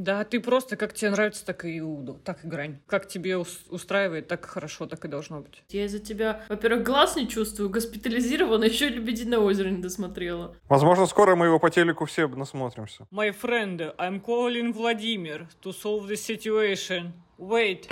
Да, ты просто, как тебе нравится, так и Иуду, так и грань. Как тебе ус- устраивает, так хорошо, так и должно быть. Я из-за тебя, во-первых, глаз не чувствую, госпитализирована, еще и «Лебединое озеро» не досмотрела. Возможно, скоро мы его по телеку все насмотримся. My friend, I'm calling Vladimir to solve the situation. Wait.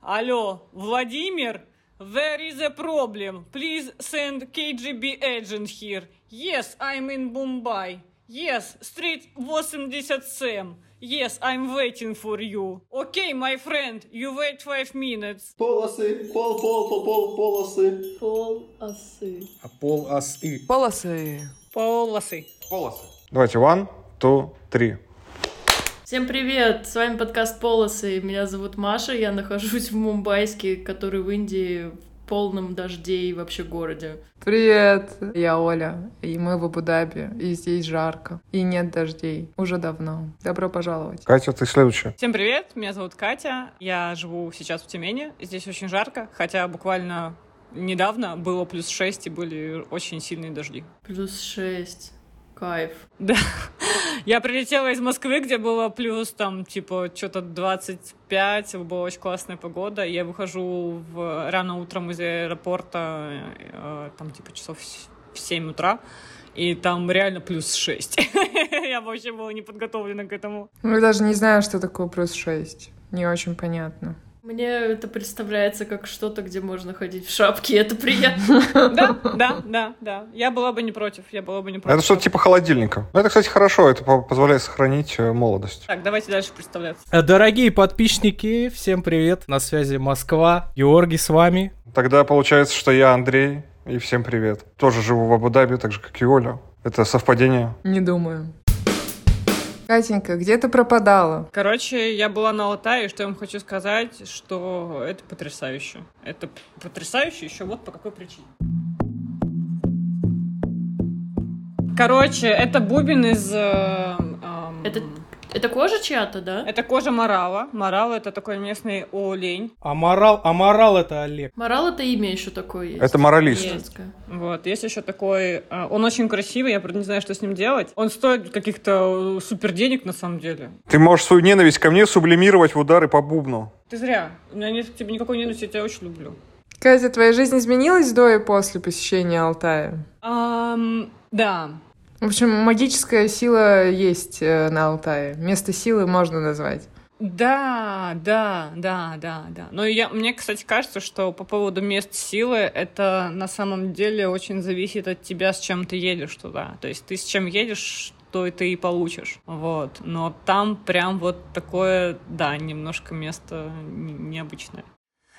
Алло, Владимир? There is a problem. Please send KGB agent here. Yes, I'm in Mumbai. Yes, street 87. Yes, I'm waiting for you. Okay, my friend, you wait five minutes. Полосы, пол, пол, пол, пол, полосы. Пол осы. А пол осы. Полосы. Полосы. Полосы. Давайте, one, two, three. Всем привет! С вами подкаст «Полосы». Меня зовут Маша, я нахожусь в Мумбайске, который в Индии в полном дожде и вообще городе. Привет, я Оля, и мы в Абу-Даби, и здесь жарко, и нет дождей, уже давно. Добро пожаловать. Катя, ты следующая. Всем привет, меня зовут Катя, я живу сейчас в Тюмени, здесь очень жарко, хотя буквально недавно было плюс 6 и были очень сильные дожди. Плюс шесть. Кайф. Да, я прилетела из Москвы, где было плюс там типа что-то 25, была очень классная погода, я выхожу в, рано утром из аэропорта, э, там типа часов в 7 утра, и там реально плюс 6. Я вообще была не подготовлена к этому. Мы даже не знаю, что такое плюс 6. Не очень понятно. Мне это представляется как что-то, где можно ходить в шапке, это приятно. Да, да, да, да. Я была бы не против, я была бы не против. Это что-то типа холодильника. Ну, это, кстати, хорошо, это по- позволяет сохранить э, молодость. Так, давайте дальше представляться. Э, Дорогие подписчики, всем привет. На связи Москва. Георгий с вами. Тогда получается, что я Андрей, и всем привет. Тоже живу в Абу-Даби, так же, как и Оля. Это совпадение. Не думаю. Катенька, где ты пропадала? Короче, я была на Алтае, и что я вам хочу сказать, что это потрясающе. Это потрясающе еще вот по какой причине. Короче, это бубен из... э, эм, Это, это кожа чья-то, да? это кожа морала. Морал — это такой местный олень. Аморал, Аморал это Олег. Морал это имя еще такое есть. Это моралист. Вот, есть еще такой... э, он очень красивый, я, правда, не знаю, что с ним делать. Он стоит каких-то э, супер денег, на самом деле. Ты можешь свою ненависть ко мне сублимировать в удары по бубну. Ты зря. У меня нет к тебе никакой ненависти, я тебя очень люблю. Катя, твоя жизнь изменилась до и после посещения Алтая? Ам, да, В общем, магическая сила есть э, на Алтае. Место силы можно назвать. Да, да, да, да, да. Но я, мне, кстати, кажется, что по поводу мест силы, это на самом деле очень зависит от тебя, с чем ты едешь туда. То есть ты с чем едешь, то и ты и получишь. Вот. Но там прям вот такое, да, немножко место не- необычное.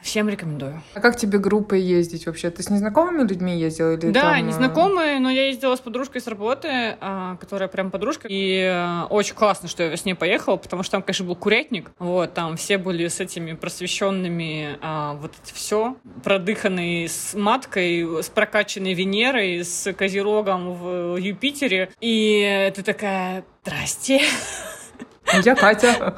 Всем рекомендую. А как тебе группой ездить вообще? Ты с незнакомыми людьми ездила? Или Да, там, э, незнакомые, но я ездила с подружкой с работы, а, которая прям подружка. И а, очень классно, что я с ней поехала, потому что там, конечно, был курятник. Вот, там все были с этими просвещенными, а, вот это все, продыханные с маткой, с прокачанной Венерой, с Козерогом в Юпитере. И ты такая, здрасте. Я Катя.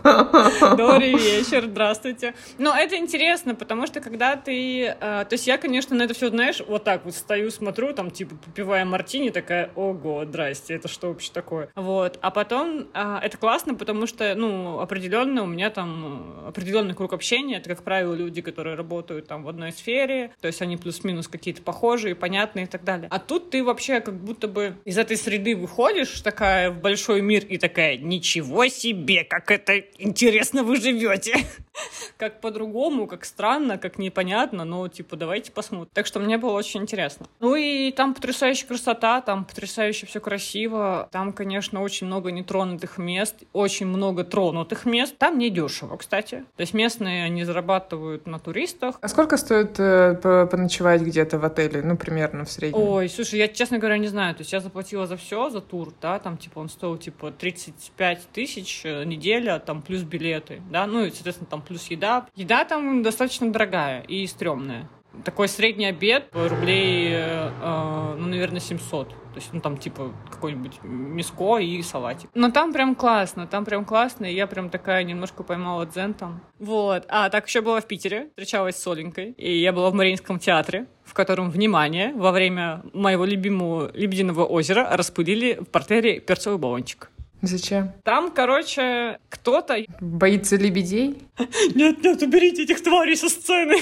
Добрый вечер, здравствуйте. Но это интересно, потому что когда ты... э, то есть я, конечно, на это все, знаешь, вот так вот стою, смотрю, там, типа, попивая мартини, такая, ого, здрасте, это что вообще такое? Вот. А потом э, это классно, потому что, ну, определенно у меня там э, определенный круг общения. Это, как правило, люди, которые работают там в одной сфере, то есть они плюс-минус какие-то похожие, понятные и так далее. А тут ты вообще как будто бы из этой среды выходишь такая в большой мир и такая, ничего себе, как это интересно вы живете. Как по-другому, как странно, как непонятно, но типа давайте посмотрим. Так что мне было очень интересно. Ну и там потрясающая красота, там потрясающе все красиво. Там, конечно, очень много нетронутых мест, очень много тронутых мест. Там не дешево, кстати. То есть местные, они зарабатывают на туристах. А сколько стоит э, по- поночевать где-то в отеле? Ну, примерно в среднем. Ой, слушай, я, честно говоря, не знаю. То есть я заплатила за все, за тур, да, там, типа, он стоил, типа, 35 тысяч неделя, там, плюс билеты, да, ну, и, соответственно, там, плюс еда. Еда там достаточно дорогая и стрёмная. такой средний обед, рублей, э, э, ну, наверное, 700. То есть, ну, там, типа, какой-нибудь миско и салатик. Но там прям классно, там прям классно, и я прям такая немножко поймала дзен там. Вот. А так еще была в Питере, встречалась с Оленькой, и я была в Мариинском театре, в котором, внимание, во время моего любимого Лебединого озера распылили в портере перцовый баллончик. Зачем? Там, короче, кто-то... Боится лебедей? Нет, нет, уберите этих тварей со сцены.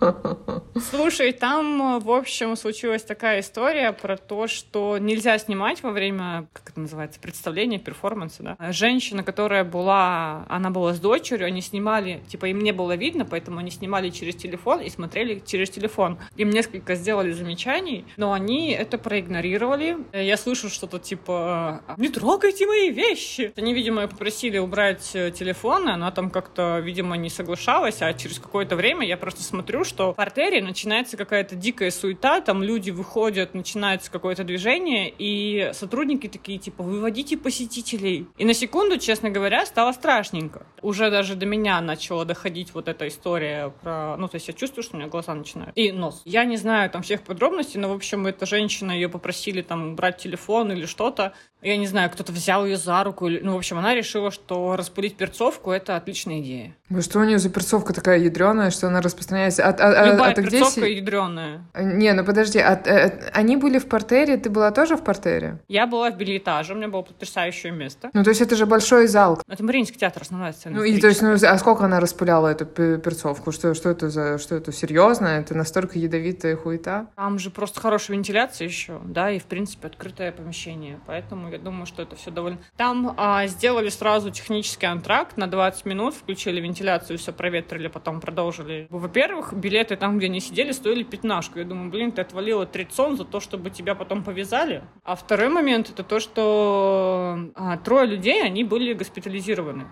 Слушай, там, в общем, случилась такая история про то, что нельзя снимать во время, как это называется, представления, перформанса, да. Женщина, которая была, она была с дочерью, они снимали, типа, им не было видно, поэтому они снимали через телефон и смотрели через телефон. Им несколько сделали замечаний, но они это проигнорировали. Я слышу что-то типа «Не трогайте мои вещи!» Они, видимо, попросили убрать э, телефон, она там как-то, видимо, не соглашалась, а через какое-то время я просто смотрю, что в портере начинается какая-то дикая суета, там люди выходят, начинается какое-то движение, и сотрудники такие, типа, выводите посетителей. И на секунду, честно говоря, стало страшненько. Уже даже до меня начала доходить вот эта история про... Ну, то есть я чувствую, что у меня глаза начинают. И нос. Я не знаю там всех подробностей, но, в общем, эта женщина, ее попросили там брать телефон или что-то. Я не знаю, кто-то взял ее за руку. Или... Ну, в общем, она решила, что распылить перцовку — это отличная идея. Вы что у нее за перцовка такая ядреная, что она распространяется? А, а, Любая а, ты перцовка си- ядреная. Не, ну подожди, а, э, они были в портере, ты была тоже в портере? Я была в билетаже, у меня было потрясающее место. Ну, то есть это же большой зал. Это Мариинский театр, основная сцена. Ну, и то есть, ну, а сколько она распыляла эту пе- перцовку? Что, что это за, что это серьезно? Это настолько ядовитая хуета? Там же просто хорошая вентиляция еще, да, и, в принципе, открытое помещение. Поэтому я думаю, что это все довольно... Там а, сделали сразу технический антракт на 20 минут, включили вентиляцию, все проветрили, потом продолжили. Во-первых, билеты там, где они сидели, стоили пятнашку. Я думаю, блин, ты отвалила трицон за то, чтобы тебя потом повязали. А второй момент — это то, что а, трое людей, они были госпитализированы.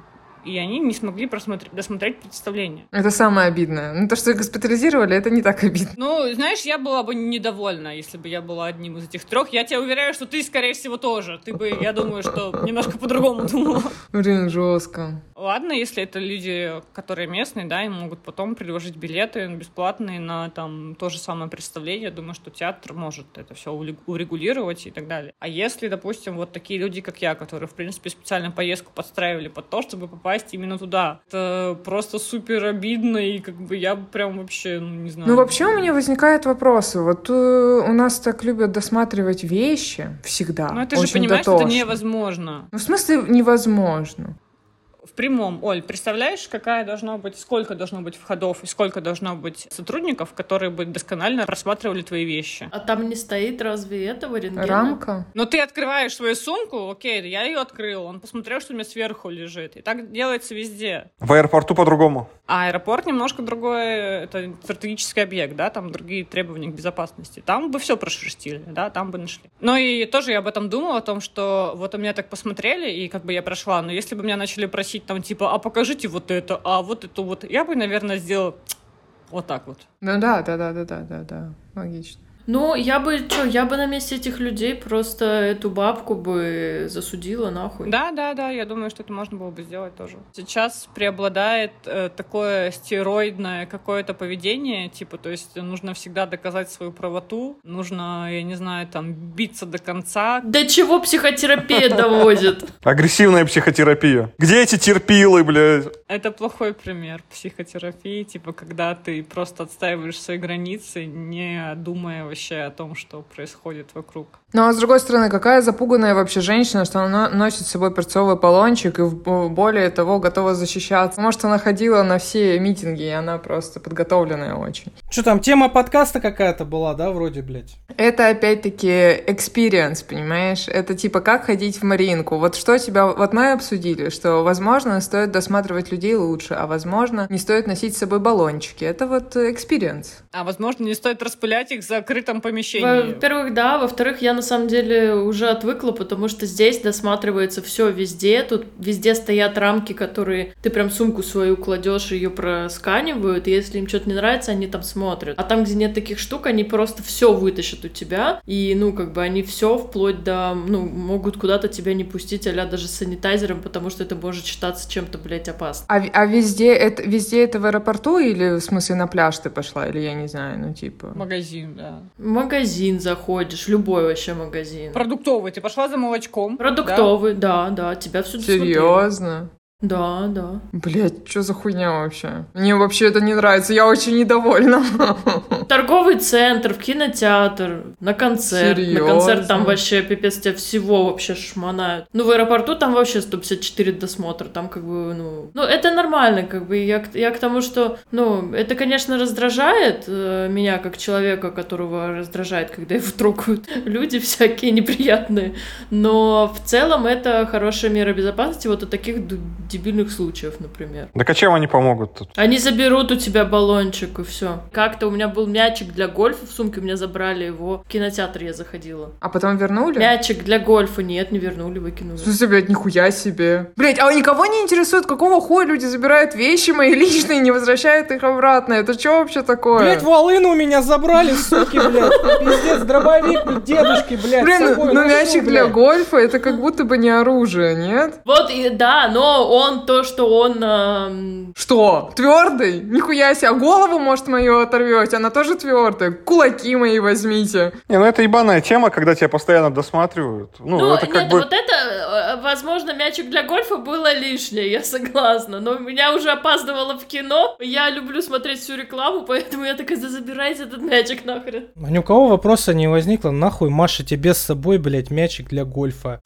И они не смогли просмотреть, досмотреть представление. Это самое обидное. Ну, то, что их госпитализировали, это не так обидно. Ну, знаешь, я была бы недовольна, если бы я была одним из этих трех. Я тебя уверяю, что ты, скорее всего, тоже. Ты бы, я думаю, что немножко по-другому думала. Блин, жестко. Ладно, если это люди, которые местные, да, им могут потом предложить билеты бесплатные на там то же самое представление. Я думаю, что театр может это все урегулировать и так далее. А если, допустим, вот такие люди, как я, которые, в принципе, специально поездку подстраивали под то, чтобы попасть именно туда, это просто супер обидно, и как бы я прям вообще, ну, не знаю. Ну, вообще у меня возникают вопросы. Вот э, у нас так любят досматривать вещи всегда. Ну, ты же понимаешь, что это дотошно. невозможно. Ну, в смысле, невозможно. В прямом, Оль, представляешь, какая должна быть, сколько должно быть входов и сколько должно быть сотрудников, которые бы досконально рассматривали твои вещи? А там не стоит разве этого рентгена? Рамка? Но ты открываешь свою сумку, окей, я ее открыл, он посмотрел, что у меня сверху лежит. И так делается везде. В аэропорту по-другому. А аэропорт немножко другой, это стратегический объект, да, там другие требования к безопасности. Там бы все прошерстили, да, там бы нашли. Ну и тоже я об этом думала, о том, что вот у меня так посмотрели, и как бы я прошла, но если бы меня начали просить там типа, а покажите вот это, а вот это вот, я бы, наверное, сделала вот так вот. Ну да, да, да, да, да, да, да. Логично. Ну, я бы, что, я бы на месте этих людей просто эту бабку бы засудила нахуй. Да, да, да, я думаю, что это можно было бы сделать тоже. Сейчас преобладает э, такое стероидное какое-то поведение, типа, то есть нужно всегда доказать свою правоту, нужно, я не знаю, там, биться до конца. До чего психотерапия доводит? Агрессивная психотерапия. Где эти терпилы, блядь? Это плохой пример психотерапии, типа, когда ты просто отстаиваешь свои границы, не думая вообще о том, что происходит вокруг. Ну, а с другой стороны, какая запуганная вообще женщина, что она носит с собой перцовый полончик и в- более того готова защищаться. Может, она ходила на все митинги, и она просто подготовленная очень. Что там, тема подкаста какая-то была, да, вроде, блядь? Это опять-таки experience, понимаешь? Это типа как ходить в Маринку. Вот что тебя... Вот мы обсудили, что, возможно, стоит досматривать людей лучше, а, возможно, не стоит носить с собой баллончики. Это вот experience. А, возможно, не стоит распылять их за закрытом помещении. Во-первых, да, во-вторых, я на самом деле уже отвыкла, потому что здесь досматривается все везде, тут везде стоят рамки, которые ты прям сумку свою кладешь, ее просканивают, и если им что-то не нравится, они там смотрят. А там, где нет таких штук, они просто все вытащат у тебя, и, ну, как бы они все вплоть до, ну, могут куда-то тебя не пустить, а даже с санитайзером, потому что это может считаться чем-то, блядь, опасным. А, а везде это везде это в аэропорту или в смысле на пляж ты пошла или я не знаю, ну типа. Магазин, да. В магазин заходишь, любой вообще магазин. Продуктовый. Ты пошла за молочком. Продуктовый, да, да, тебя все Серьезно? Да, да. Блять, что за хуйня вообще? Мне вообще это не нравится, я очень недовольна. Торговый центр, в кинотеатр, на концерт. Серьезно? На концерт там вообще пипец тебя всего вообще шмонают. Ну, в аэропорту там вообще 154 досмотра, там как бы, ну... Ну, это нормально, как бы, я, к- я к тому, что, ну, это, конечно, раздражает э, меня, как человека, которого раздражает, когда его трогают люди всякие неприятные, но в целом это хорошая мера безопасности вот от таких дебильных случаев, например. Так а чем они помогут тут? Они заберут у тебя баллончик и все. Как-то у меня был мячик для гольфа в сумке, у меня забрали его. В кинотеатр я заходила. А потом вернули? Мячик для гольфа нет, не вернули, выкинули. Смысле, блядь, нихуя себе. Блядь, а никого не интересует, какого хуя люди забирают вещи мои личные и не возвращают их обратно? Это что вообще такое? Блять, волыну у меня забрали, суки, блядь. Пиздец, дробовик дедушки, блядь. Блин, ну мячик для гольфа это как будто бы не оружие, нет? Вот, и да, но он то, что он... эм, Что? Твердый? Нихуя себе, а голову, может, мою оторвете? Она тоже твердая. Кулаки мои возьмите. Не, ну это ебаная тема, когда тебя постоянно досматривают. Ну, Ну, это как нет, бы... вот это, э, возможно, мячик для гольфа было лишнее, я согласна. Но меня уже опаздывало в кино. Я люблю смотреть всю рекламу, поэтому я такая, забирайте этот мячик нахрен. А ни у кого вопроса не возникло, нахуй Маша тебе с собой, блядь, мячик для гольфа.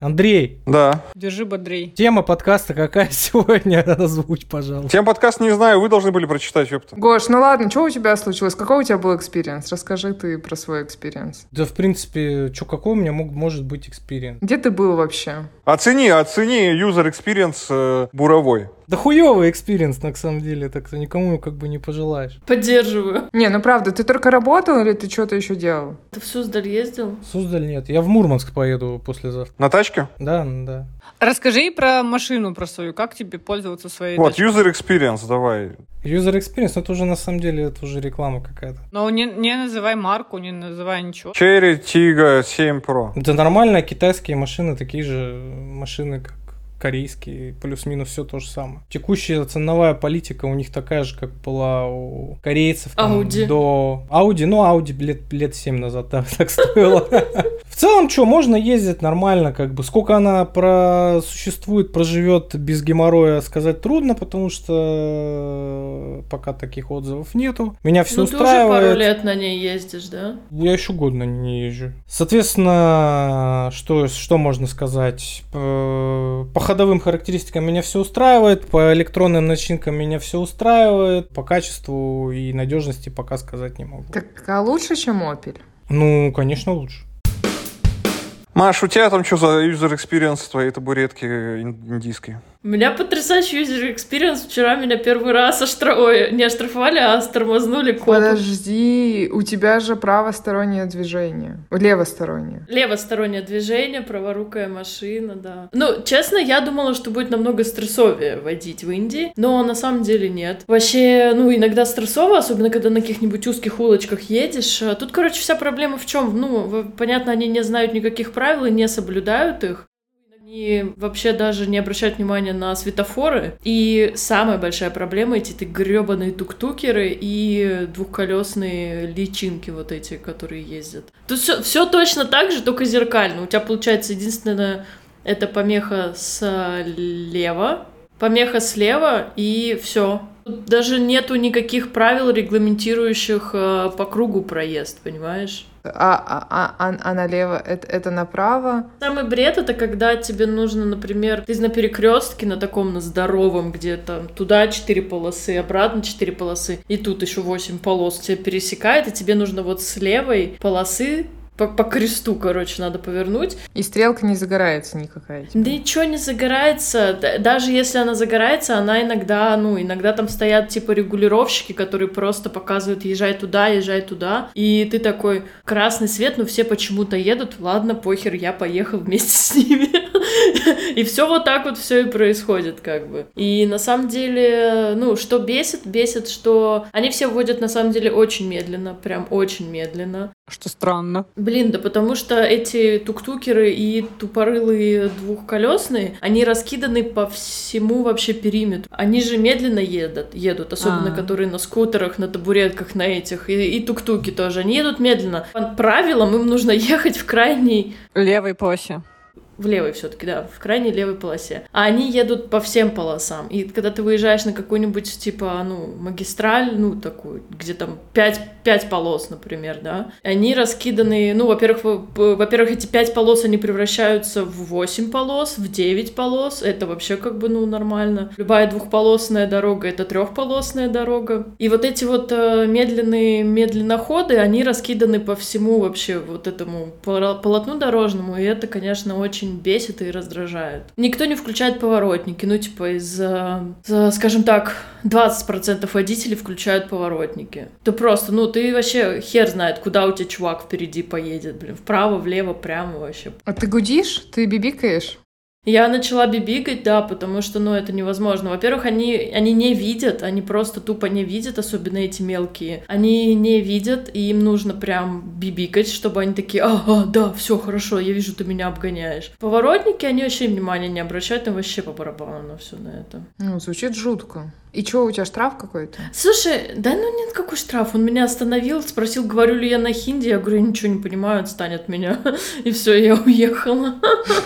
Андрей, Да. Держи бодрей. тема подкаста какая сегодня? Озвучь, пожалуйста. Тему подкаста не знаю, вы должны были прочитать, ёпта. Гош, ну ладно, что у тебя случилось? Какой у тебя был experience? Расскажи ты про свой experience. Да, в принципе, что, какой у меня мог, может быть экспириенс? Где ты был вообще? Оцени, оцени user experience э, буровой. Да хуёвый experience, на самом деле, так никому как бы не пожелаешь. Поддерживаю. Не, ну правда, ты только работал или ты что-то еще делал? Ты в Суздаль ездил? Суздаль нет. Я в Мурманск поеду послезавтра. На тачке? Да, да. Расскажи про машину, про свою. Как тебе пользоваться своей Вот, тачкой? user experience, давай. User experience, ну, это уже на самом деле, это уже реклама какая-то. Но не, не называй марку, не называй ничего. Cherry Tiggo 7 Pro. Это нормально, китайские машины, такие же машины, как корейские, плюс-минус все то же самое. Текущая ценовая политика у них такая же, как была у корейцев. там, Audi. До Audi, ну, Audi лет, лет 7 назад да, так стоило. В целом, что, можно ездить нормально, как бы. Сколько она просуществует, проживет без геморроя, сказать трудно, потому что пока таких отзывов нету. Меня все ну, ты уже устраивает. пару лет на ней ездишь, да? Я еще год на ней не езжу. Соответственно, что, что можно сказать? По, по ходовым характеристикам меня все устраивает, по электронным начинкам меня все устраивает, по качеству и надежности пока сказать не могу. Так а лучше, чем Opel? Ну, конечно, лучше. Маш, у тебя там что за user experience твоей табуретки ин- индийской? У меня потрясающий user experience. Вчера меня первый раз оштра... Ой, не оштрафовали, а стормознули копы. Подожди, у тебя же правостороннее движение. Левостороннее. Левостороннее движение, праворукая машина, да. Ну, честно, я думала, что будет намного стрессовее водить в Индии, но на самом деле нет. Вообще, ну, иногда стрессово, особенно когда на каких-нибудь узких улочках едешь. А Тут, короче, вся проблема в чем? Ну, понятно, они не знают никаких правил и не соблюдают их. Они вообще даже не обращают внимания на светофоры. И самая большая проблема эти ты гребаные тук-тукеры и двухколесные личинки вот эти, которые ездят. Тут все, точно так же, только зеркально. У тебя получается единственное это помеха слева, помеха слева и все. Даже нету никаких правил, регламентирующих э, по кругу проезд, понимаешь? А, а, а, а, а налево это, это направо. Самый бред это когда тебе нужно, например, ты на перекрестке на таком на здоровом, где там туда четыре полосы, обратно четыре полосы, и тут еще восемь полос тебя пересекает, и тебе нужно вот с левой полосы по, по кресту, короче, надо повернуть. И стрелка не загорается никакая. типа. Да ничего не загорается. Даже если она загорается, она иногда, ну, иногда там стоят типа регулировщики, которые просто показывают, езжай туда, езжай туда. И ты такой, красный свет, но все почему-то едут. Ладно, похер, я поехал вместе с ними. И все вот так вот все и происходит, как бы. И на самом деле, ну, что бесит, бесит, что они все водят на самом деле очень медленно, прям очень медленно. Что странно. Блин, да потому что эти туктукеры и тупорылые двухколесные, они раскиданы по всему вообще периметру. Они же медленно едут, едут, особенно А. которые на скутерах, на табуретках, на этих, и, и туктуки тоже. Они едут медленно. По правилам им нужно ехать в крайней Левой полосе. В левой все-таки, да, в крайней левой полосе. А они едут по всем полосам. И когда ты выезжаешь на какую-нибудь, типа, ну, магистраль, ну, такую, где там пять, пять полос, например, да, они раскиданы, ну, во-первых, во- во-первых, эти пять полос, они превращаются в 8 полос, в 9 полос, это вообще как бы, ну, нормально. Любая двухполосная дорога — это трехполосная дорога. И вот эти вот э, медленные медленноходы, они раскиданы по всему вообще вот этому полотну дорожному, и это, конечно, очень бесит и раздражает. Никто не включает поворотники, ну, типа, из, э, скажем так, 20% водителей включают поворотники. Ты просто, ну, ты вообще хер знает, куда у тебя чувак впереди поедет, блин, вправо, влево, прямо вообще. А ты гудишь? Ты бибикаешь? Я начала бибигать, да, потому что, ну, это невозможно. Во-первых, они, они не видят, они просто тупо не видят, особенно эти мелкие. Они не видят, и им нужно прям бибикать, чтобы они такие, ага, да, все хорошо, я вижу, ты меня обгоняешь. Поворотники, они вообще внимания не обращают, им вообще по барабану на все на это. Ну, звучит жутко. И что, у тебя штраф какой-то? Слушай, да ну нет, какой штраф. Он меня остановил, спросил, говорю ли я на хинди. Я говорю, я ничего не понимаю, отстань от меня. И все, я уехала.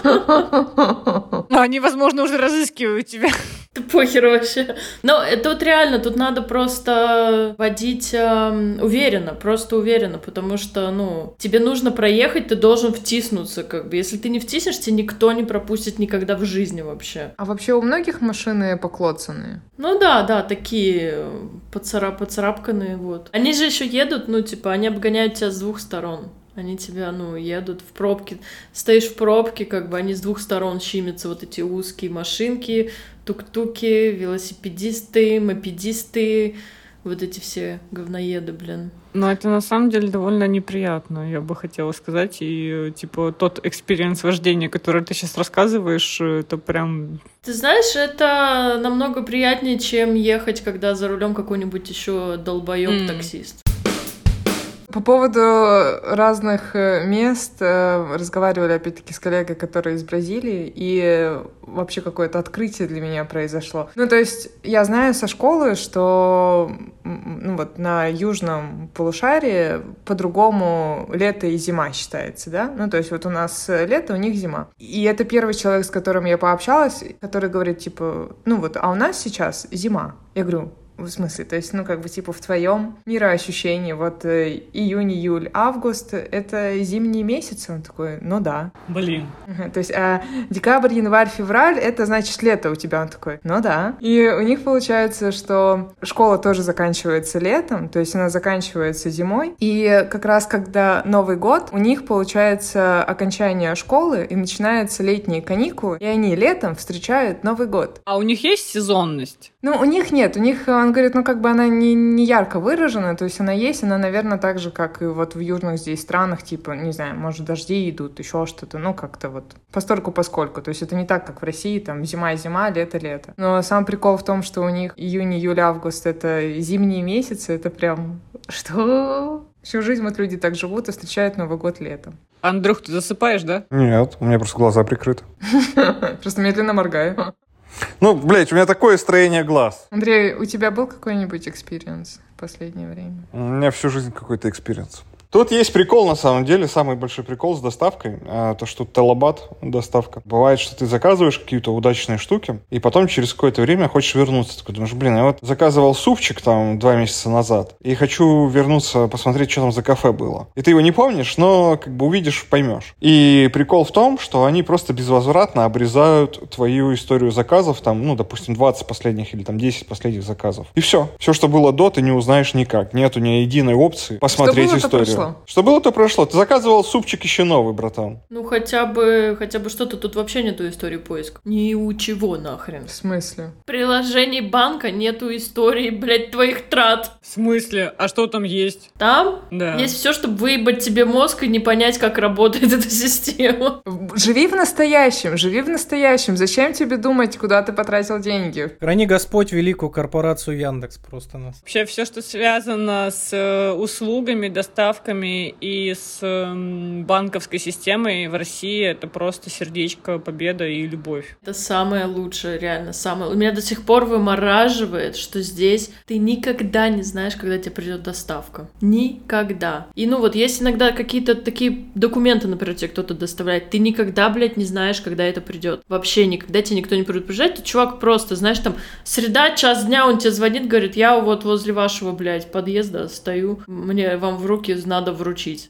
Но они, возможно, уже разыскивают тебя. Да похер вообще. Но это вот реально, тут надо просто водить эм, уверенно, просто уверенно, потому что, ну, тебе нужно проехать, ты должен втиснуться, как бы. Если ты не втиснешься, никто не пропустит никогда в жизни вообще. А вообще у многих машины поклоцанные? Ну да, да, такие э, поцарап поцарапканные, вот. Они же еще едут, ну, типа, они обгоняют тебя с двух сторон. Они тебя, ну, едут в пробке. Стоишь в пробке, как бы они с двух сторон щимятся вот эти узкие машинки, тук-туки, велосипедисты, мопедисты, вот эти все говноеды, блин. Но это на самом деле довольно неприятно, я бы хотела сказать. И, типа, тот experience вождения, который ты сейчас рассказываешь, это прям... Ты знаешь, это намного приятнее, чем ехать, когда за рулем какой-нибудь еще долбоеб М. По поводу разных э, мест э, разговаривали опять-таки с коллегой, которая из Бразилии, и вообще какое-то открытие для меня произошло. Ну, то есть я знаю со школы, что ну, вот на южном полушарии по-другому лето и зима считается, да? Ну, то есть вот у нас лето, у них зима. И это первый человек, с которым я пообщалась, который говорит, типа, ну вот, а у нас сейчас зима. Я говорю, в смысле, то есть, ну, как бы, типа, в твоем мироощущении, вот э, июнь, июль, август — это зимние месяцы? Он такой, ну да. Блин. То есть, а декабрь, январь, февраль — это, значит, лето у тебя. Он такой, ну да. И у них получается, что школа тоже заканчивается летом, то есть она заканчивается зимой. И как раз когда Новый год, у них получается окончание школы, и начинаются летние каникулы, и они летом встречают Новый год. А у них есть сезонность? Ну, у них нет, у них, он говорит, ну, как бы она не, не ярко выражена, то есть она есть, она, наверное, так же, как и вот в южных здесь странах, типа, не знаю, может, дожди идут, еще что-то, ну, как-то вот постольку поскольку, то есть это не так, как в России, там, зима-зима, лето-лето. Но сам прикол в том, что у них июнь, июль, август — это зимние месяцы, это прям, что? Всю жизнь вот люди так живут и встречают Новый год летом. Андрюх, ты засыпаешь, да? Нет, у меня просто глаза прикрыты. Просто медленно моргаю. Ну, блядь, у меня такое строение глаз. Андрей, у тебя был какой-нибудь experience в последнее время? У меня всю жизнь какой-то experience. Тут есть прикол, на самом деле, самый большой прикол с доставкой, а, то, что Talabat доставка. Бывает, что ты заказываешь какие-то удачные штуки, и потом через какое-то время хочешь вернуться. Такой думаешь, блин, я вот заказывал супчик там два месяца назад, и хочу вернуться, посмотреть, что там за кафе было. И ты его не помнишь, но как бы увидишь, поймешь. И прикол в том, что они просто безвозвратно обрезают твою историю заказов, там, ну, допустим, 20 последних или там 10 последних заказов. И все. Все, что было до, ты не узнаешь никак. Нету ни единой опции посмотреть историю. Прошло. Что было, то прошло. Ты заказывал супчик еще новый, братан. Ну, хотя бы, хотя бы что-то. Тут вообще нету истории поиска. Ни у чего нахрен. В смысле? В приложении банка нету истории, блядь, твоих трат. В смысле? А что там есть? Там Да. есть все, чтобы выебать тебе мозг и не понять, как работает эта система. Живи в настоящем, живи в настоящем. Зачем тебе думать, куда ты потратил деньги? Храни Господь великую корпорацию Яндекс просто нас. Вообще все, что связано с э, услугами, доставками и с банковской системой в России, это просто сердечко, победа и любовь. Это самое лучшее, реально, самое. У меня до сих пор вымораживает, что здесь ты никогда не знаешь, когда тебе придет доставка. Никогда. И ну вот есть иногда какие-то такие документы, например, тебе кто-то доставляет. Ты никогда, блядь, не знаешь, когда это придет. Вообще никогда тебе никто не предупреждает. Ты чувак просто, знаешь, там среда, час дня, он тебе звонит, говорит, я вот возле вашего, блядь, подъезда стою, мне вам в руки надо вручить.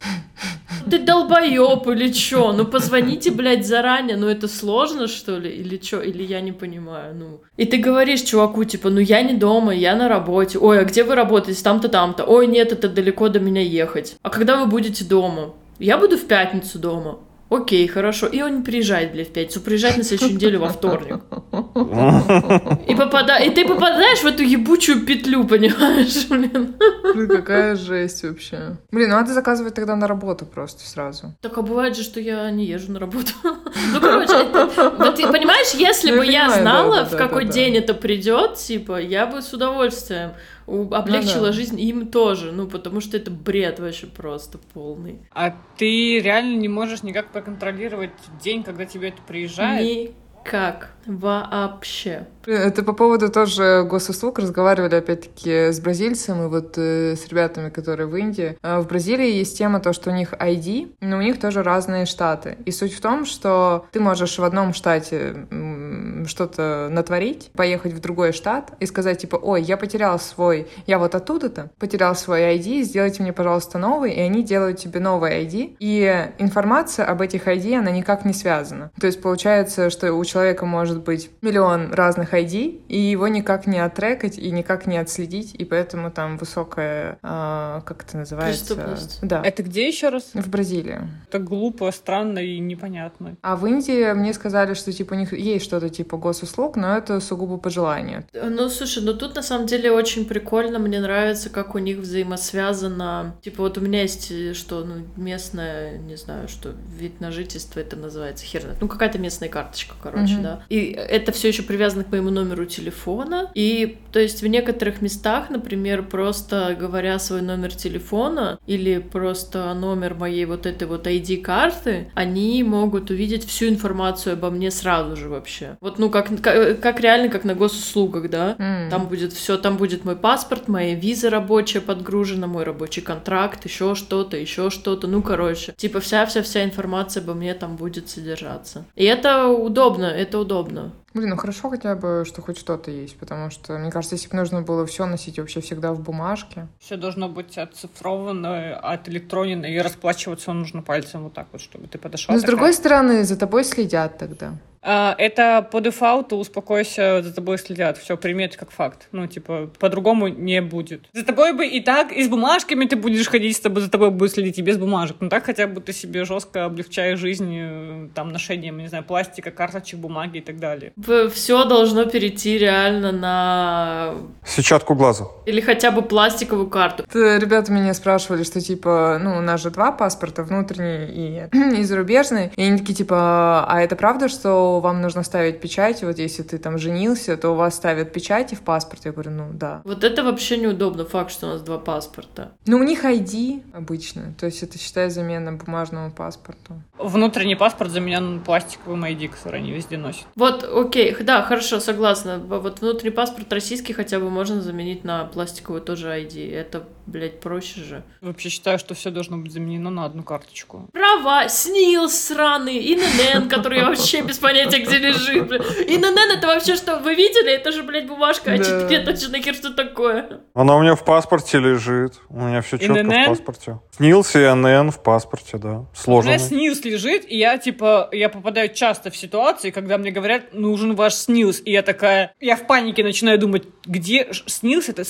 Ты долбоеб или чё? Ну позвоните, блядь, заранее. Ну это сложно, что ли? Или чё? Или я не понимаю, ну. И ты говоришь чуваку, типа, ну я не дома, я на работе. Ой, а где вы работаете? Там-то, там-то. Ой, нет, это далеко до меня ехать. А когда вы будете дома? Я буду в пятницу дома. Окей, хорошо. И он не приезжает, блядь, в пятницу. Приезжает на следующую неделю во вторник. И, попада... и ты попадаешь в эту ебучую петлю, понимаешь, блин? Блин, какая жесть вообще. Блин, ну надо заказывать тогда на работу просто сразу. Так, а бывает же, что я не езжу на работу. Ну, короче, вот ты понимаешь, если Ну, бы я знала, в какой день это придет, типа, я бы с удовольствием у- облегчила да. жизнь им тоже, ну, потому что это бред вообще просто полный. А ты реально не можешь никак проконтролировать день, когда тебе это приезжает? Никак. Вообще. Это по поводу тоже госуслуг. Разговаривали опять-таки с бразильцем и вот э, с ребятами, которые в Индии. А В Бразилии есть тема то, что у них ID, но у них тоже разные штаты. И суть в том, что ты можешь в одном штате что-то натворить, поехать в другой штат и сказать типа, ой, я потерял свой, я вот оттуда-то потерял свой ID, сделайте мне, пожалуйста, новый, и они делают тебе новый ID. И информация об этих ID, она никак не связана. То есть получается, что у человека может быть миллион разных ID, и его никак не оттрекать и никак не отследить, и поэтому там высокая, а, как это называется? Преступность. Да. Это где еще раз? В Бразилии. Это глупо, странно и непонятно. А в Индии мне сказали, что типа у них есть что-то типа госуслуг, но это сугубо по желанию. Ну, слушай, ну тут на самом деле очень прикольно, мне нравится, как у них взаимосвязано. Типа вот у меня есть, э, что, ну, местная, не знаю, что вид на жительство это называется, хер. Ну, какая-то местная карточка, короче, Мгм. да. И это все еще привязано к моему номеру телефона. И, то есть, в некоторых местах, например, просто говоря свой номер телефона или просто номер моей вот этой вот ID-карты, они могут увидеть всю информацию обо мне сразу же вообще. Вот, ну, как, как, как реально, как на госуслугах, да? М. Там будет все, там будет мой паспорт, моя виза рабочая подгружена, мой рабочий контракт, еще что-то, еще что-то. Ну, короче, типа вся-вся-вся информация обо мне там будет содержаться. И это удобно, это удобно. Блин, ну хорошо хотя бы, что хоть что-то есть, потому что, мне кажется, если бы нужно было все носить вообще всегда в бумажке. Все должно быть оцифровано, отэлектронено, и расплачиваться нужно пальцем вот так вот, чтобы ты подошла. Но с другой стороны, за тобой следят тогда. А, это по дефолту, успокойся, за тобой следят. Все, прими это как факт. Ну, типа, по-другому не будет. За тобой бы и так, и с бумажками ты будешь ходить, с тобой, за тобой будут следить и без бумажек. Ну, так хотя бы ты себе жестко облегчаешь жизнь, э, там, ношением, не знаю, пластика, карточек, бумаги и так далее. Все должно перейти реально на... Сетчатку глаза. Или хотя бы пластиковую карту. Т- Ребята меня спрашивали, что типа, ну, у нас же два паспорта, внутренний и, и зарубежный. И они такие, типа, а это правда, что вам нужно ставить печать? Вот если ты там женился, то у вас ставят печати в паспорт? Я говорю, ну, да. Вот это вообще неудобно, факт, что у нас два паспорта. Ну, у них ID обычно, то есть это, считай, замена бумажному паспорту. Внутренний паспорт заменен пластиковым ID, который они везде носят. Вот, окей, да, хорошо, согласна. Вот внутренний паспорт российский хотя бы можно заменить на пластиковую тоже ID. Это, блядь, проще же. Вообще считаю, что все должно быть заменено на одну карточку. Права, СНИЛ сраный, ИНН, который я вообще без понятия где лежит. бля. ИНН это вообще что, вы видели? Это же, блядь, бумажка Да. А4, это же нахер что такое? Она у меня в паспорте лежит. У меня все четко в паспорте. СНИЛС и НН в паспорте, да. У меня. СНИЛС лежит, и я, типа, я попадаю часто в ситуации, когда мне говорят, нужен ваш СНИЛС, и я такая, я в панике начинаю думать, где СНИЛС это,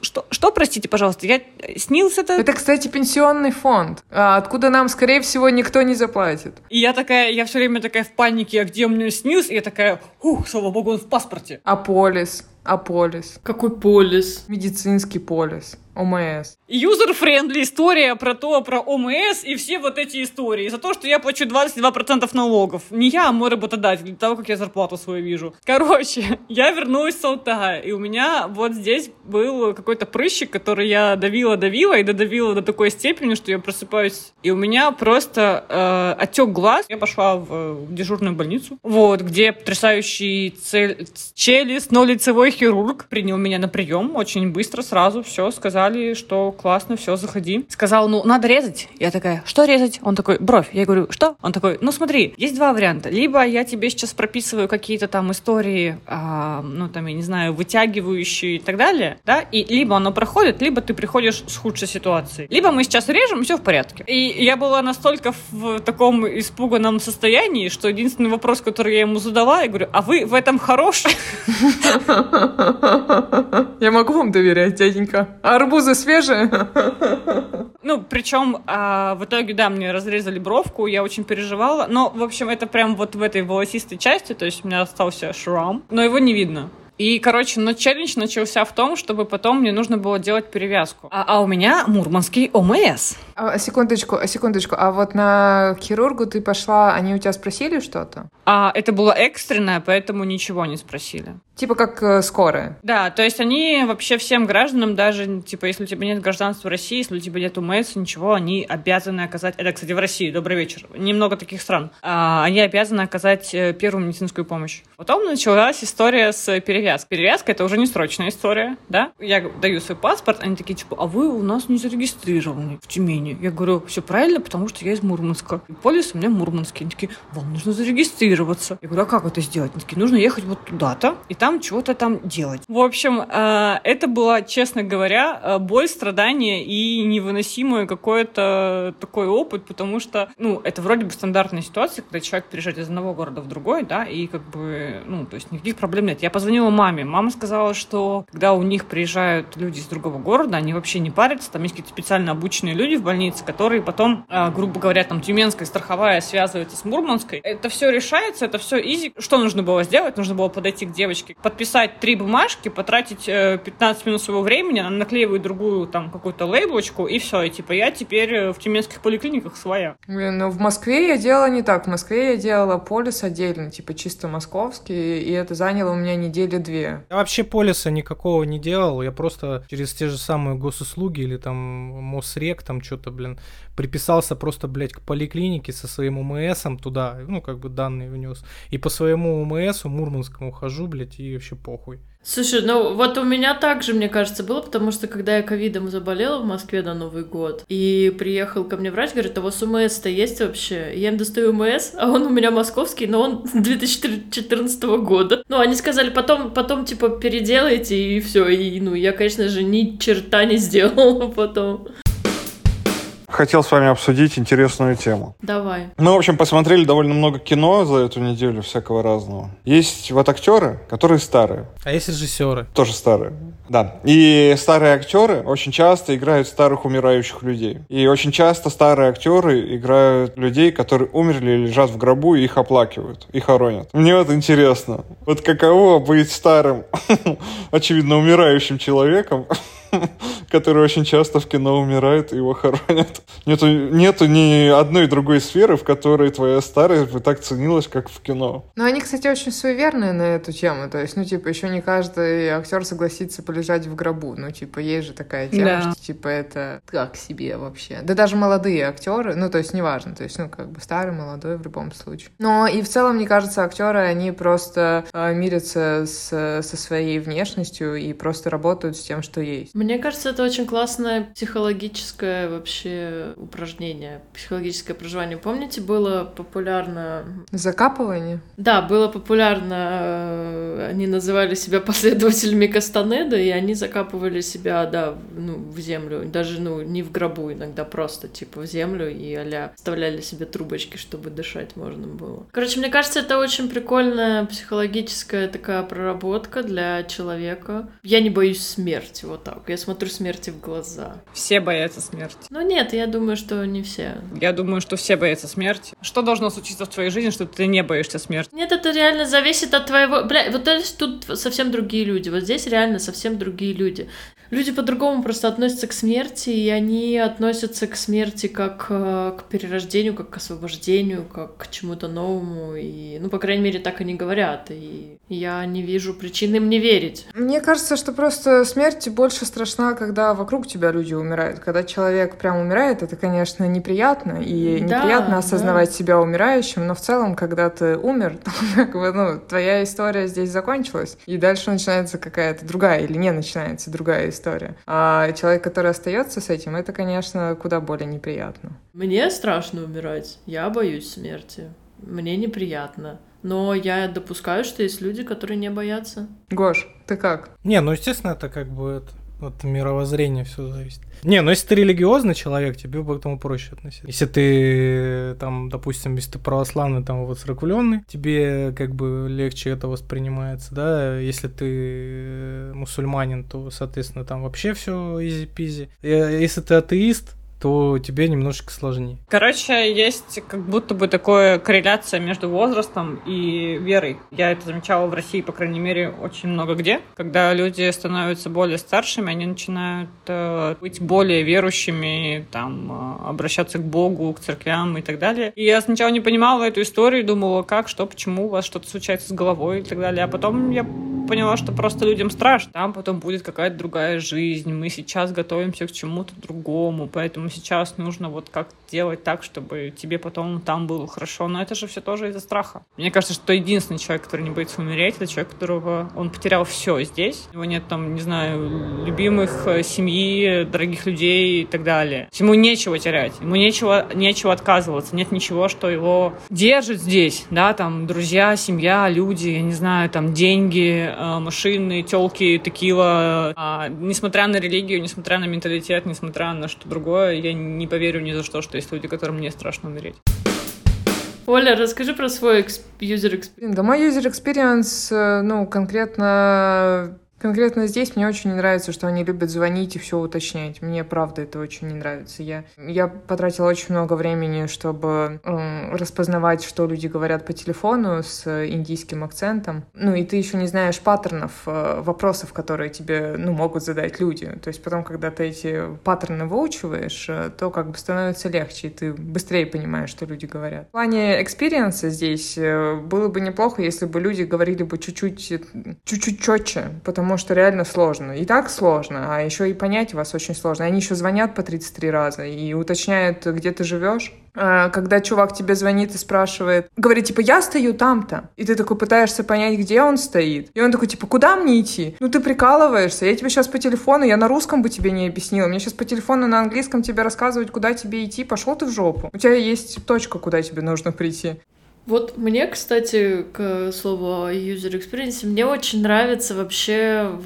что, что, простите, пожалуйста, Я снился-то... Это, кстати, пенсионный фонд, а откуда нам, скорее всего, никто не заплатит. И я такая, я все время такая в панике, а где меня снился? И я такая, ух, слава богу, он в паспорте. А полис? А полис? Какой полис? Медицинский полис. ОМС. User-friendly история про то, про ОМС и все вот эти истории. За то, что я плачу 22% налогов. Не я, а мой работодатель, для того, как я зарплату свою вижу. Короче, я вернулась с Алтая, и у меня вот здесь был какой-то прыщик, который я давила-давила и додавила до такой степени, что я просыпаюсь, и у меня просто э, отек глаз. Я пошла в, в дежурную больницу, вот, где потрясающий цель, челюсть, но лицевой хирург принял меня на прием очень быстро, сразу все сказал сказали, что классно, все, заходи. Сказал, ну, надо резать. Я такая, что резать? Он такой, бровь. Я говорю, что? Он такой, ну, смотри, есть два варианта. Либо я тебе сейчас прописываю какие-то там истории, а, ну, там, я не знаю, вытягивающие и так далее, да, и либо оно проходит, либо ты приходишь с худшей ситуацией. Либо мы сейчас режем, все в порядке. И я была настолько в таком испуганном состоянии, что единственный вопрос, который я ему задала, я говорю, а вы в этом хорош? Я могу вам доверять, дяденька. Арбуз арбузы свежие? Ну, причем а, в итоге, да, мне разрезали бровку, я очень переживала. Но, в общем, это прям вот в этой волосистой части, то есть у меня остался шрам, но его не видно. И, короче, но челлендж начался в том, чтобы потом мне нужно было делать перевязку. А, а у меня мурманский ОМС. А, секундочку, а секундочку. А вот на хирургу ты пошла, они у тебя спросили что-то? А это было экстренное, поэтому ничего не спросили. Типа как э, скорая. Да, то есть они вообще всем гражданам, даже, типа, если у тебя нет гражданства России, если у тебя нет УМС, ничего, они обязаны оказать... Это, кстати, в России, добрый вечер. Немного таких стран. А, они обязаны оказать э, первую медицинскую помощь. Потом началась история с перевязкой. Перевязка — это уже не срочная история, да? Я даю свой паспорт, они такие, типа, а вы у нас не зарегистрированы в Тюмени. Я говорю, все правильно, потому что я из Мурманска. И полис у меня мурманский. Они такие, вам нужно зарегистрироваться. Я говорю, а как это сделать? Они такие, нужно ехать вот туда-то, и там чего-то там делать. В общем, э, это была, честно говоря, э, боль, страдания и невыносимый какой-то такой опыт, потому что, ну, это вроде бы стандартная ситуация, когда человек переезжает из одного города в другой, да, и как бы, ну, то есть никаких проблем нет. Я позвонила маме. Мама сказала, что когда у них приезжают люди из другого города, они вообще не парятся, там есть какие-то специально обученные люди в больнице, которые потом, э, грубо говоря, там Тюменская страховая связывается с Мурманской. Это все решается, это все изи. Что нужно было сделать? Нужно было подойти к девочке, подписать три бумажки, потратить 15 э, минут своего времени, она наклеивает другую там какую-то лейблочку, и все. И типа я теперь э, в тюменских поликлиниках своя. Блин, ну в Москве я делала не так. В Москве я делала полис отдельно, типа чисто московский, и это заняло у меня недели две. Я вообще полиса никакого не делал, я просто через те же самые госуслуги или там Мосрек, там что-то, блин, приписался просто, блядь, к поликлинике со своим УМСом туда, ну, как бы данные внес. И по своему УМСу Мурманскому хожу, блядь, и вообще похуй. Слушай, ну вот у меня также, мне кажется, было, потому что когда я ковидом заболела в Москве на Новый год, и приехал ко мне врач, говорит, а у вас УМС-то есть вообще? Я им достаю УМС, а он у меня московский, но он 2014 года. Ну, они сказали, потом, потом типа, переделайте, и все. И, ну, я, конечно же, ни черта не сделала потом хотел с вами обсудить интересную тему. Давай. Мы, в общем, посмотрели довольно много кино за эту неделю, всякого разного. Есть вот актеры, которые старые. А есть режиссеры? Тоже старые. Да. И старые актеры очень часто играют старых умирающих людей. И очень часто старые актеры играют людей, которые умерли, лежат в гробу и их оплакивают, и хоронят. Мне вот интересно, вот каково быть старым, очевидно, умирающим человеком, который очень часто в кино умирает, и его хоронят. Нету, нету ни одной другой сферы, в которой твоя старость бы так ценилась, как в кино. Ну, они, кстати, очень суеверные на эту тему. То есть, ну, типа, еще не каждый актер согласится полежать в гробу. Ну, типа, есть же такая тема, да. что, типа, это как себе вообще. Да даже молодые актеры, ну, то есть, неважно. То есть, ну, как бы старый, молодой в любом случае. Но и в целом, мне кажется, актеры, они просто э, мирятся с, со своей внешностью и просто работают с тем, что есть. Мне кажется, это очень классная психологическая вообще психологическое упражнение, психологическое проживание. Помните, было популярно... Закапывание? Да, было популярно, э, они называли себя последователями Кастанеда, и они закапывали себя, да, ну, в землю, даже, ну, не в гробу, иногда просто, типа, в землю, и а вставляли себе трубочки, чтобы дышать можно было. Короче, мне кажется, это очень прикольная психологическая такая проработка для человека. Я не боюсь смерти, вот так. Я смотрю смерти в глаза. Все боятся смерти. Ну нет, я думаю, что не все. Я думаю, что все боятся смерти. Что должно случиться в твоей жизни, что ты не боишься смерти? Нет, это реально зависит от твоего... Бля, вот это тут совсем другие люди. Вот здесь реально совсем другие люди. Люди по-другому просто относятся к смерти, и они относятся к смерти как э, к перерождению, как к освобождению, как к чему-то новому. И, ну, по крайней мере, так они говорят. И я не вижу причин им не верить. Мне кажется, что просто смерть больше страшна, когда вокруг тебя люди умирают. Когда человек прям умирает, это, конечно, неприятно. И Да, неприятно осознавать да. себя умирающим, но в целом, когда ты умер, как бы, ну, твоя история здесь закончилась. И дальше начинается какая-то другая, или не начинается другая история. А человек, который остается с этим, это, конечно, куда более неприятно. Мне страшно умирать. Я боюсь смерти. Мне неприятно. Но я допускаю, что есть люди, которые не боятся. Гош, ты как? Не, ну естественно, это как бы это, от мировоззрения все зависит. Не, ну если ты религиозный человек, тебе к этому проще относиться. Если ты там, допустим, если ты православный, там воцерквленный, тебе как бы легче это воспринимается, да. Если ты э, мусульманин, то, соответственно, там вообще все изи-пизи. Э, Если ты атеист, то тебе немножечко сложнее. Короче, есть как будто бы такая корреляция между возрастом и верой. Я это замечала в России, по крайней мере, очень много где. Когда люди становятся более старшими, они начинают э, быть более верующими, там, э, обращаться к Богу, к церквям и так далее. И я сначала не понимала эту историю, думала, как, что, почему у вас что-то случается с головой и так далее. А потом я поняла, что просто людям страшно. Там потом будет какая-то другая жизнь. Мы сейчас готовимся к чему-то другому, поэтому сейчас нужно вот как делать так, чтобы тебе потом там было хорошо. Но это же все тоже из-за страха. Мне кажется, что единственный человек, который не боится умереть, это человек, которого он потерял все здесь. У него нет там, не знаю, любимых, э, семьи, дорогих людей и так далее. Ему нечего терять, ему нечего, нечего отказываться, нет ничего, что его держит здесь, да, там друзья, семья, люди, я не знаю, там деньги, э, машины, телки, текила. А, несмотря на религию, несмотря на менталитет, несмотря на что другое, я не поверю ни за что, что есть люди, которым не страшно умереть. Оля, расскажи про свой экс- user experience. Блин, Да мой user experience, э, ну, конкретно Конкретно здесь мне очень не нравится, что они любят звонить и все уточнять. Мне, правда, это очень не нравится. Я, я потратила очень много времени, чтобы м, распознавать, что люди говорят по телефону с индийским акцентом. Ну, и ты еще не знаешь паттернов э, вопросов, которые тебе, ну, могут задать люди. То есть потом, когда ты эти паттерны выучиваешь, э, то как бы становится легче, и ты быстрее понимаешь, что люди говорят. В плане experience а здесь э, было бы неплохо, если бы люди говорили бы чуть-чуть, э, чуть-чуть четче, потому что реально сложно. И так сложно, а еще и понять вас очень сложно. Они еще звонят по 33 раза и уточняют, где ты живешь. А, Когда чувак тебе звонит и спрашивает, говорит, типа, я стою там-то. И ты такой пытаешься понять, где он стоит. И он такой, типа, куда мне идти? Ну ты прикалываешься, я тебе сейчас по телефону, я на русском бы тебе не объяснила. Мне сейчас по телефону на английском тебе рассказывать, куда тебе идти. Пошел ты в жопу. У тебя есть точка, куда тебе нужно прийти. Вот мне, кстати, к слову о user experience, мне очень нравится вообще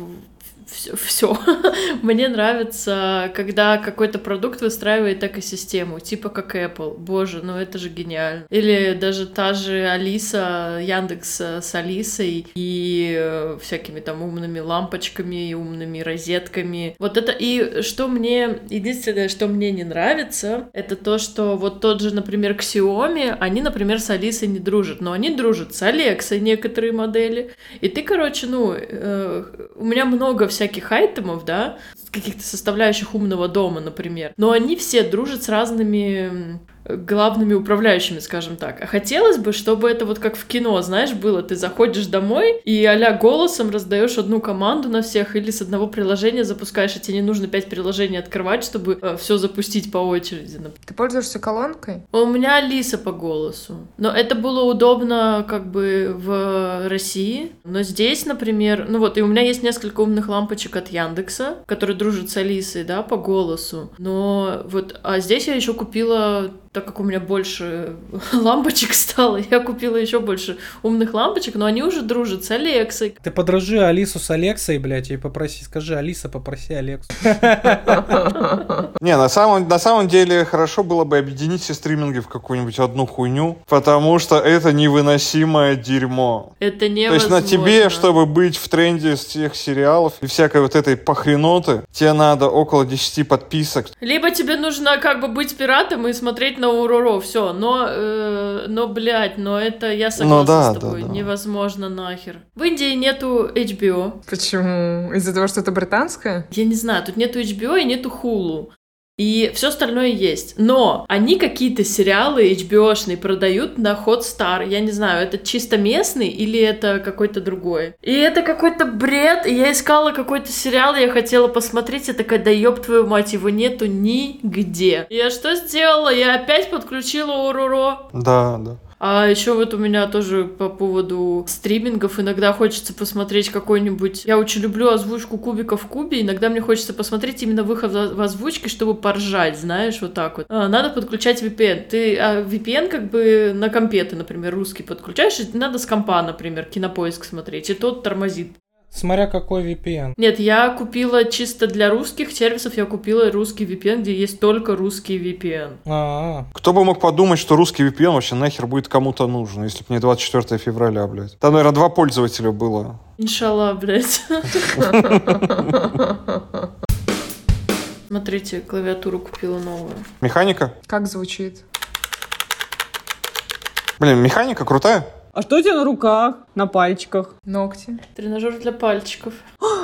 все. все. Мне нравится, когда какой-то продукт выстраивает экосистему, типа как Apple. Боже, ну это же гениально. Или даже та же Алиса, Яндекс э, с Алисой и э, всякими там умными лампочками и умными розетками. Вот это и что мне, единственное, что мне не нравится, это то, что вот тот же, например, Xiaomi, они, например, с Алисой не дружат, но они дружат с Алексой некоторые модели. И ты, короче, ну, э, у меня много всяких айтемов, да, каких-то составляющих умного дома, например. Но они все дружат с разными главными управляющими, скажем так. А хотелось бы, чтобы это вот как в кино, знаешь, было. Ты заходишь домой и а голосом раздаешь одну команду на всех или с одного приложения запускаешь, и тебе не нужно пять приложений открывать, чтобы э, все запустить по очереди. Ты пользуешься колонкой? У меня Алиса по голосу. Но это было удобно как бы в России. Но здесь, например, ну вот, и у меня есть несколько умных лампочек от Яндекса, которые дружат с Алисой, да, по голосу. Но вот, а здесь я еще купила так как у меня больше лампочек стало, я купила еще больше умных лампочек, но они уже дружат с Алексой. Ты подружи Алису с Алексой, блядь, и попроси, скажи, Алиса, попроси Алексу. Не, на самом, на самом деле хорошо было бы объединить все стриминги в какую-нибудь одну хуйню, потому что это невыносимое дерьмо. Это То есть невозможно. на тебе, чтобы быть в тренде с тех сериалов и всякой вот этой похреноты, тебе надо около 10 подписок. Либо тебе нужно как бы быть пиратом и смотреть на Уроро, все. Но, э, но, блядь, но это я согласна Ну да, с тобой. да, да. Невозможно нахер. В Индии нету HBO. Почему? Из-за того, что это британское? Я не знаю, тут нету HBO и нету Hulu. И все остальное есть. Но они какие-то сериалы HBO-шные продают на Hotstar. Я не знаю, это чисто местный или это какой-то другой. И это какой-то бред. И я искала какой-то сериал, я хотела посмотреть. Я такая, да ёб твою мать, его нету нигде. Я что сделала? Я опять подключила Ороро. Да, да. А еще вот у меня тоже по поводу стримингов иногда хочется посмотреть какой-нибудь... Я очень люблю озвучку Кубика в Кубе, иногда мне хочется посмотреть именно выход в озвучке, чтобы поржать, знаешь, вот так вот. А, надо подключать VPN. Ты а VPN как бы на компе ты, например, русский подключаешь, и надо с компа, например, кинопоиск смотреть, и тот тормозит. Смотря какой VPN. Нет, я купила чисто для русских сервисов, я купила русский VPN, где есть только русский VPN. А, Кто бы мог подумать, что русский VPN вообще нахер будет кому-то нужен, если бы не 24 февраля, блядь. Там, наверное, два пользователя было. Иншалла, блядь. Смотрите, клавиатуру купила новую. Механика? Как звучит? Блин, механика крутая. А что у тебя на руках, на пальчиках? Ногти. Тренажер для пальчиков.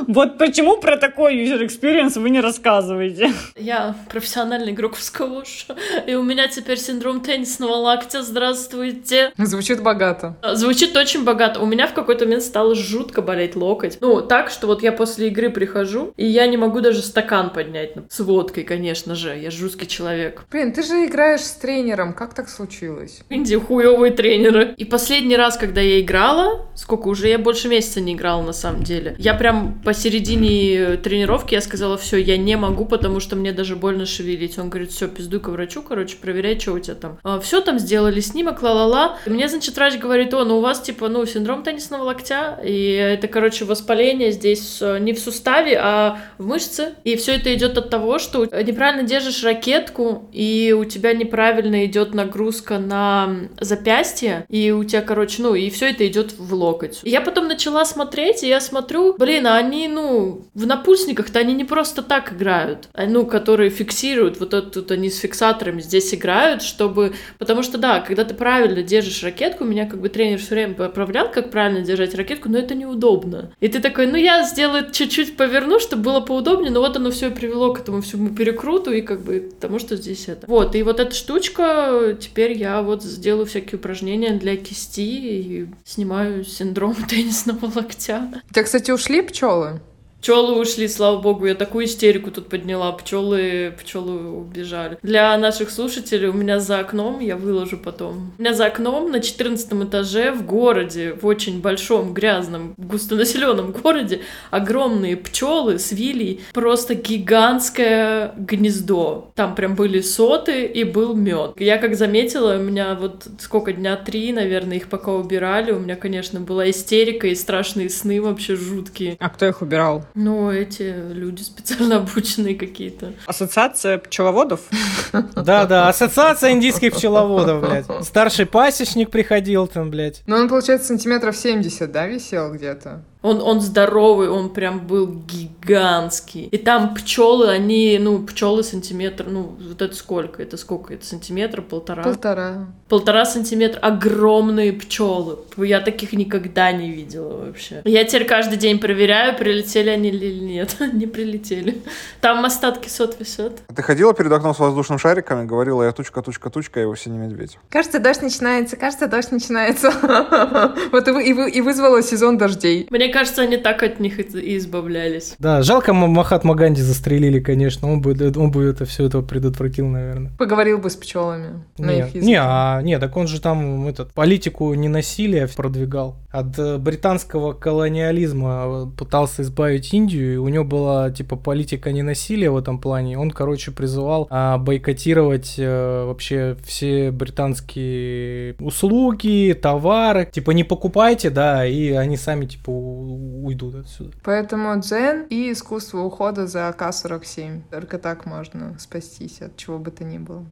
Вот почему про такой user experience вы не рассказываете? Я профессиональный игрок в сквош, и у меня теперь синдром теннисного локтя. Здравствуйте. Звучит богато. Звучит очень богато. У меня в какой-то момент стало жутко болеть локоть. Ну, так, что вот я после игры прихожу, и я не могу даже стакан поднять. Ну, С водкой, конечно же. Я жуткий человек. Блин, ты же играешь с тренером. Как так случилось? В Индии хуевые тренеры. И последний раз, когда я играла, сколько уже, я больше месяца не играла на самом деле. Я прям посередине тренировки я сказала, все, я не могу, потому что мне даже больно шевелить. Он говорит, все, пиздуй к врачу, короче, проверяй, что у тебя там. все там сделали снимок, ла-ла-ла. Мне, значит, врач говорит, о, ну у вас, типа, ну, синдром теннисного локтя, и это, короче, воспаление здесь э, не в суставе, а в мышце. И все это идет от того, что неправильно держишь ракетку, и у тебя неправильно идет нагрузка на запястье, и у тебя, короче, ну, и все это идет в локоть. И я потом начала смотреть, и я смотрю, блин, а они, ну, в напульсниках-то они не просто так играют, а, ну, которые фиксируют, вот это тут они с фиксаторами здесь играют, чтобы, потому что, да, когда ты правильно держишь ракетку, меня как бы тренер все время поправлял, как правильно держать ракетку, но это неудобно. И ты такой, ну, я сделаю чуть-чуть поверну, чтобы было поудобнее, но вот оно все привело к этому всему перекруту и как бы тому, что здесь это. Вот, и вот эта штучка, теперь я вот сделаю всякие упражнения для кисти и снимаю синдром теннисного локтя. Тебя, кстати, ушли пчелы? Пчелы ушли, слава богу, я такую истерику тут подняла. Пчелы, пчелы убежали. Для наших слушателей у меня за окном, я выложу потом. У меня за окном на 14 этаже в городе, в очень большом, грязном, густонаселенном городе, огромные пчелы с вилей, просто гигантское гнездо. Там прям были соты и был мед. Я как заметила, у меня вот сколько дня три, наверное, их пока убирали, у меня, конечно, была истерика и страшные сны вообще жуткие. А кто их убирал? Ну, эти люди специально обученные какие-то. Ассоциация пчеловодов? Да-да, ассоциация индийских пчеловодов, блядь. Старший пасечник приходил там, блядь. Ну, он, получается, сантиметров 70, да, висел где-то? Он, он здоровый, он прям был гигантский. И там пчелы, они, ну, пчелы сантиметр, ну, вот это сколько? Это сколько? Это сантиметр, полтора? Полтора. Полтора сантиметра. Огромные пчелы. Я таких никогда не видела вообще. Я теперь каждый день проверяю, прилетели они или нет. не прилетели. Там остатки сот висят. Ты ходила перед окном с воздушным шариком и говорила, я тучка, тучка, тучка, я его синий медведь. Кажется, дождь начинается, кажется, дождь начинается. Вот и, вы- и, и вызвало сезон дождей. Мне кажется, они так от них и- избавлялись. Да, жалко Махатма Ганди застрелили, конечно. Он бы, он бы это все это предотвратил, наверное. Поговорил бы с пчелами на Не, их языке. не, а, не, так он же там этот, политику ненасилия продвигал. От э, британского колониализма э, пытался избавить Индию, и у него была типа политика ненасилия в этом плане. Он, короче, призывал а, бойкотировать э, вообще все британские услуги, товары. Типа не покупайте, да, и они сами типа уйдут отсюда. Поэтому дзен и искусство ухода за АК-47. Только так можно спастись от чего бы то ни было.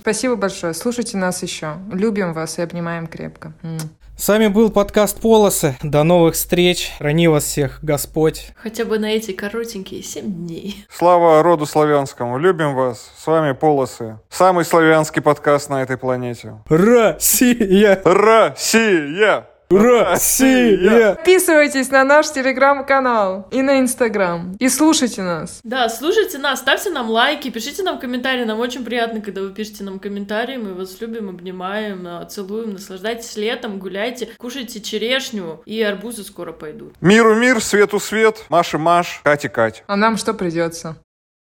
Спасибо большое. Слушайте нас еще. Любим вас и обнимаем крепко. С вами был подкаст Полосы. До новых встреч. Храни вас всех Господь. Хотя бы на эти коротенькие 7 дней. Слава роду славянскому, любим вас. С вами Полосы. Самый славянский подкаст на этой планете. Россия! Россия! Россия! Подписывайтесь на наш телеграм-канал и на инстаграм. И слушайте нас. Да, слушайте нас, ставьте нам лайки, пишите нам комментарии. Нам очень приятно, когда вы пишете нам комментарии. Мы вас любим, обнимаем, э, целуем. Наслаждайтесь летом, гуляйте, кушайте черешню, и арбузы скоро пойдут. Миру мир, свету свет, Маше Маш, Кате Кать. А нам что придется?